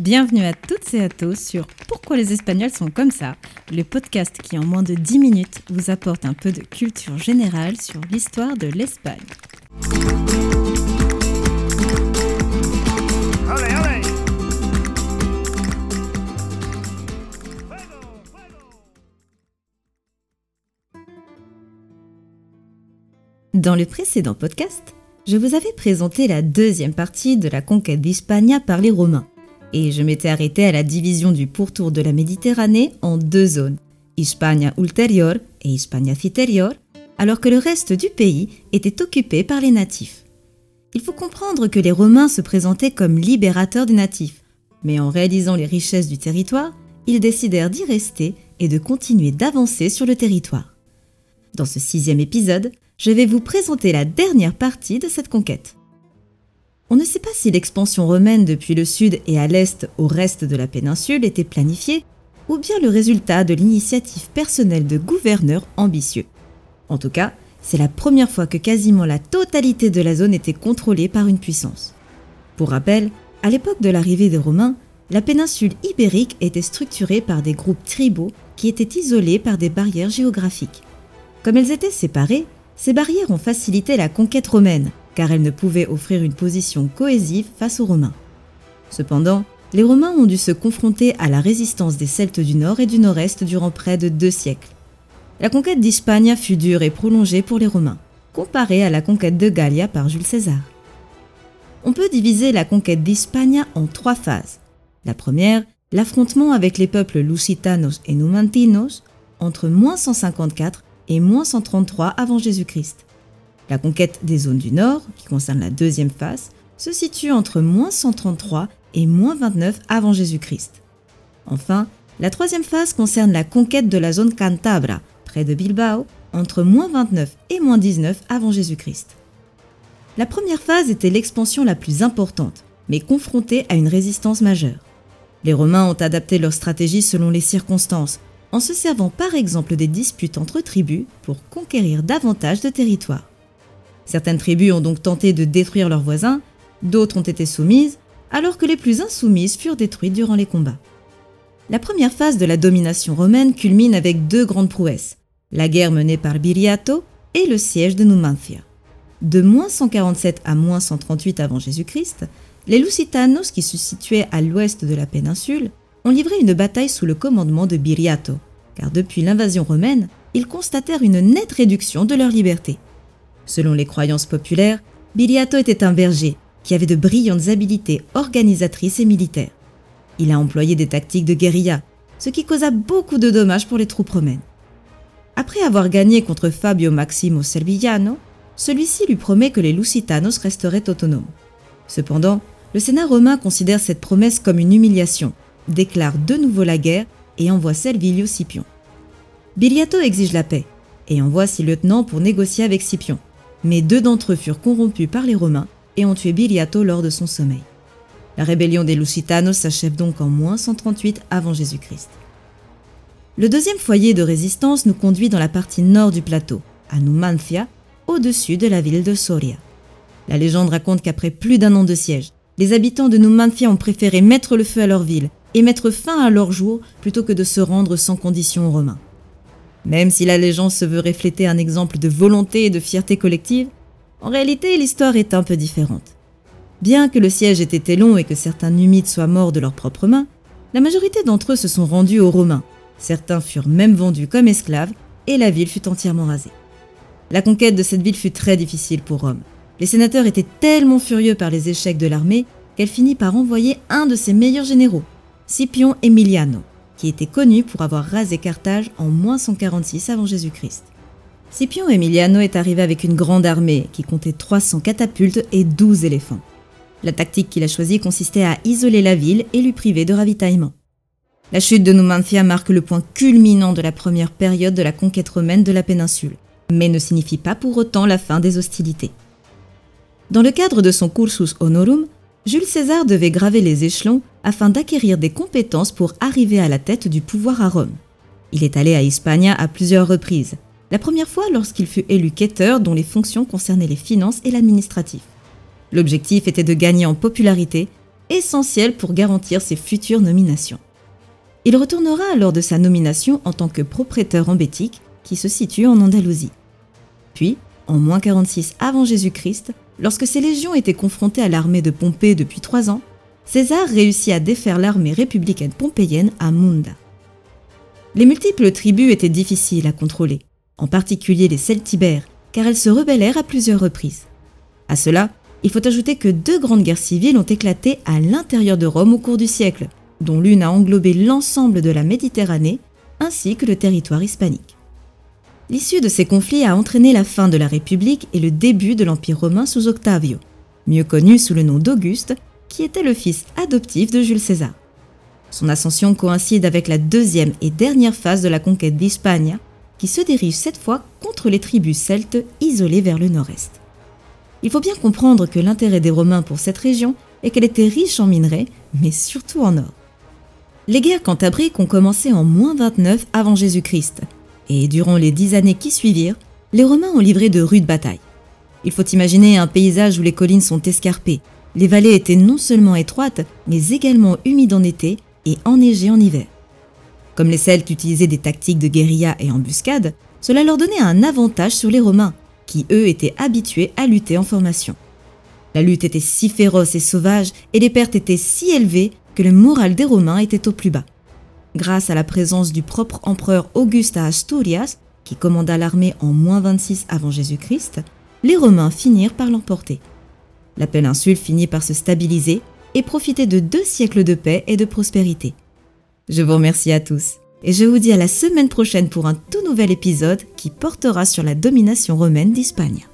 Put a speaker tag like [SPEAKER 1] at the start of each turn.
[SPEAKER 1] Bienvenue à toutes et à tous sur Pourquoi les Espagnols sont comme ça, le podcast qui en moins de 10 minutes vous apporte un peu de culture générale sur l'histoire de l'Espagne. Dans le précédent podcast, je vous avais présenté la deuxième partie de la conquête d'Hispania par les Romains, et je m'étais arrêté à la division du pourtour de la Méditerranée en deux zones, Hispania ulterior et Hispania citerior, alors que le reste du pays était occupé par les natifs. Il faut comprendre que les Romains se présentaient comme libérateurs des natifs, mais en réalisant les richesses du territoire, ils décidèrent d'y rester et de continuer d'avancer sur le territoire. Dans ce sixième épisode, je vais vous présenter la dernière partie de cette conquête. On ne sait pas si l'expansion romaine depuis le sud et à l'est au reste de la péninsule était planifiée, ou bien le résultat de l'initiative personnelle de gouverneurs ambitieux. En tout cas, c'est la première fois que quasiment la totalité de la zone était contrôlée par une puissance. Pour rappel, à l'époque de l'arrivée des Romains, la péninsule ibérique était structurée par des groupes tribaux qui étaient isolés par des barrières géographiques. Comme elles étaient séparées, ces barrières ont facilité la conquête romaine, car elles ne pouvaient offrir une position cohésive face aux Romains. Cependant, les Romains ont dû se confronter à la résistance des Celtes du Nord et du Nord-Est durant près de deux siècles. La conquête d'Hispania fut dure et prolongée pour les Romains, comparée à la conquête de Gallia par Jules César. On peut diviser la conquête d'Hispania en trois phases. La première, l'affrontement avec les peuples Lusitanos et Numantinos entre moins 154 et moins 133 avant Jésus-Christ. La conquête des zones du Nord, qui concerne la deuxième phase, se situe entre moins 133 et moins 29 avant Jésus-Christ. Enfin, la troisième phase concerne la conquête de la zone Cantabra, près de Bilbao, entre moins 29 et moins 19 avant Jésus-Christ. La première phase était l'expansion la plus importante, mais confrontée à une résistance majeure. Les Romains ont adapté leur stratégie selon les circonstances, en se servant par exemple des disputes entre tribus pour conquérir davantage de territoire. Certaines tribus ont donc tenté de détruire leurs voisins, d'autres ont été soumises, alors que les plus insoumises furent détruites durant les combats. La première phase de la domination romaine culmine avec deux grandes prouesses, la guerre menée par Biriato et le siège de Numancia. De moins 147 à moins 138 avant Jésus-Christ, les Lusitanos, qui se situaient à l'ouest de la péninsule, ont livré une bataille sous le commandement de Biriato, car depuis l'invasion romaine, ils constatèrent une nette réduction de leur liberté. Selon les croyances populaires, Biliato était un berger qui avait de brillantes habiletés organisatrices et militaires. Il a employé des tactiques de guérilla, ce qui causa beaucoup de dommages pour les troupes romaines. Après avoir gagné contre Fabio Maximo Servigliano, celui-ci lui promet que les Lusitanos resteraient autonomes. Cependant, le Sénat romain considère cette promesse comme une humiliation, déclare de nouveau la guerre et envoie Servilio Scipion. Biliato exige la paix et envoie ses lieutenants pour négocier avec Scipion, mais deux d'entre eux furent corrompus par les Romains et ont tué Biliato lors de son sommeil. La rébellion des Lusitanos s'achève donc en moins 138 avant Jésus-Christ. Le deuxième foyer de résistance nous conduit dans la partie nord du plateau, à Numancia, au-dessus de la ville de Soria. La légende raconte qu'après plus d'un an de siège, les habitants de Numancia ont préféré mettre le feu à leur ville et mettre fin à leur jour plutôt que de se rendre sans condition aux Romains. Même si la légende se veut refléter un exemple de volonté et de fierté collective, en réalité l'histoire est un peu différente. Bien que le siège ait été long et que certains Numides soient morts de leurs propres mains, la majorité d'entre eux se sont rendus aux Romains. Certains furent même vendus comme esclaves et la ville fut entièrement rasée. La conquête de cette ville fut très difficile pour Rome. Les sénateurs étaient tellement furieux par les échecs de l'armée qu'elle finit par envoyer un de ses meilleurs généraux, Scipion Emiliano, qui était connu pour avoir rasé Carthage en moins 146 avant Jésus-Christ. Scipion Emiliano est arrivé avec une grande armée qui comptait 300 catapultes et 12 éléphants. La tactique qu'il a choisie consistait à isoler la ville et lui priver de ravitaillement. La chute de Numancia marque le point culminant de la première période de la conquête romaine de la péninsule, mais ne signifie pas pour autant la fin des hostilités. Dans le cadre de son cursus honorum, Jules César devait graver les échelons afin d'acquérir des compétences pour arriver à la tête du pouvoir à Rome. Il est allé à Hispania à plusieurs reprises. La première fois lorsqu'il fut élu quêteur dont les fonctions concernaient les finances et l'administratif. L'objectif était de gagner en popularité essentiel pour garantir ses futures nominations. Il retournera lors de sa nomination en tant que propriétaire en Bétique, qui se situe en Andalousie. Puis, en moins 46 avant Jésus-Christ, lorsque ses légions étaient confrontées à l'armée de Pompée depuis trois ans, César réussit à défaire l'armée républicaine pompéienne à Munda. Les multiples tribus étaient difficiles à contrôler, en particulier les Celtibères, car elles se rebellèrent à plusieurs reprises. À cela, il faut ajouter que deux grandes guerres civiles ont éclaté à l'intérieur de Rome au cours du siècle, dont l'une a englobé l'ensemble de la Méditerranée ainsi que le territoire hispanique. L'issue de ces conflits a entraîné la fin de la République et le début de l'Empire romain sous Octavio, mieux connu sous le nom d'Auguste, qui était le fils adoptif de Jules César. Son ascension coïncide avec la deuxième et dernière phase de la conquête d'Hispania, qui se dirige cette fois contre les tribus celtes isolées vers le nord-est. Il faut bien comprendre que l'intérêt des Romains pour cette région est qu'elle était riche en minerais, mais surtout en or. Les guerres cantabriques ont commencé en moins 29 avant Jésus-Christ, et durant les dix années qui suivirent, les Romains ont livré de rudes batailles. Il faut imaginer un paysage où les collines sont escarpées, les vallées étaient non seulement étroites, mais également humides en été et enneigées en hiver. Comme les Celtes utilisaient des tactiques de guérilla et embuscade, cela leur donnait un avantage sur les Romains, qui eux étaient habitués à lutter en formation. La lutte était si féroce et sauvage et les pertes étaient si élevées que le moral des Romains était au plus bas. Grâce à la présence du propre empereur Auguste Asturias, qui commanda l'armée en moins 26 avant Jésus-Christ, les Romains finirent par l'emporter. La péninsule finit par se stabiliser et profiter de deux siècles de paix et de prospérité. Je vous remercie à tous et je vous dis à la semaine prochaine pour un tout nouvel épisode qui portera sur la domination romaine d'Espagne.